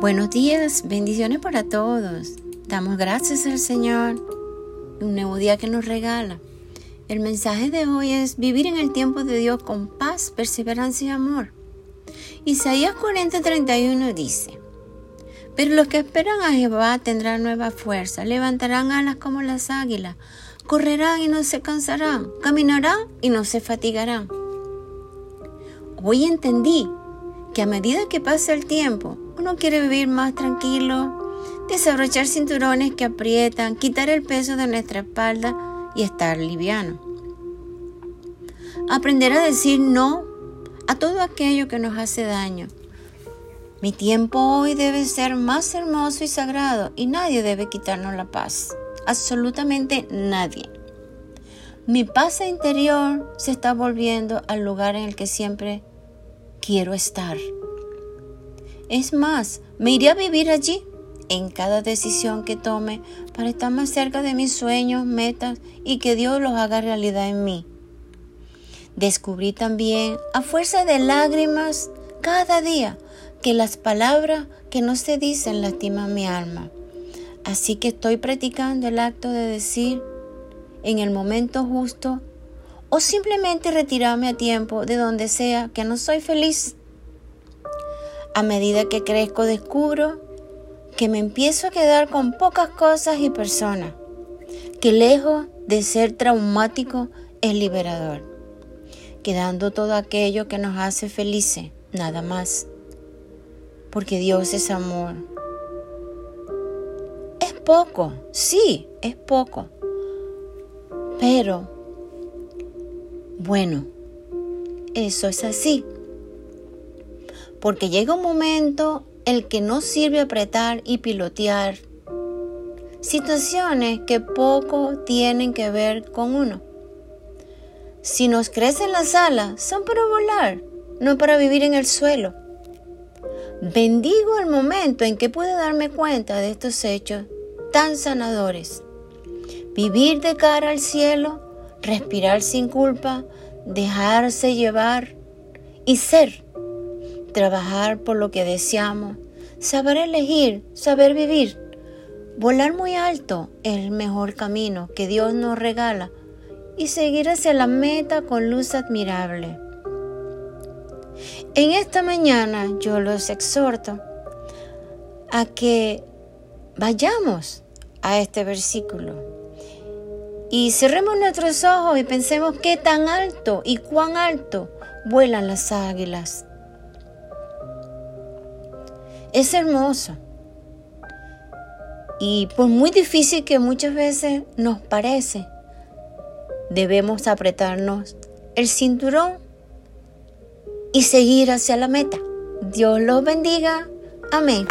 Buenos días, bendiciones para todos. Damos gracias al Señor, un nuevo día que nos regala. El mensaje de hoy es vivir en el tiempo de Dios con paz, perseverancia y amor. Isaías 40:31 dice, pero los que esperan a Jehová tendrán nueva fuerza, levantarán alas como las águilas, correrán y no se cansarán, caminarán y no se fatigarán. Hoy entendí que a medida que pasa el tiempo, uno quiere vivir más tranquilo, desabrochar cinturones que aprietan, quitar el peso de nuestra espalda y estar liviano. Aprender a decir no a todo aquello que nos hace daño. Mi tiempo hoy debe ser más hermoso y sagrado y nadie debe quitarnos la paz. Absolutamente nadie. Mi paz interior se está volviendo al lugar en el que siempre quiero estar. Es más, me iré a vivir allí en cada decisión que tome para estar más cerca de mis sueños, metas y que Dios los haga realidad en mí. Descubrí también, a fuerza de lágrimas, cada día, que las palabras que no se dicen lastiman mi alma. Así que estoy practicando el acto de decir en el momento justo o simplemente retirarme a tiempo de donde sea que no soy feliz. A medida que crezco descubro que me empiezo a quedar con pocas cosas y personas, que lejos de ser traumático es liberador, quedando todo aquello que nos hace felices, nada más, porque Dios es amor. Es poco, sí, es poco, pero bueno, eso es así. Porque llega un momento el que no sirve apretar y pilotear situaciones que poco tienen que ver con uno. Si nos crecen las alas, son para volar, no para vivir en el suelo. Bendigo el momento en que puedo darme cuenta de estos hechos tan sanadores. Vivir de cara al cielo respirar sin culpa, dejarse llevar y ser, trabajar por lo que deseamos, saber elegir, saber vivir. Volar muy alto el mejor camino que Dios nos regala y seguir hacia la meta con luz admirable. En esta mañana yo los exhorto a que vayamos a este versículo y cerremos nuestros ojos y pensemos qué tan alto y cuán alto vuelan las águilas. Es hermoso. Y por muy difícil que muchas veces nos parece, debemos apretarnos el cinturón y seguir hacia la meta. Dios los bendiga. Amén.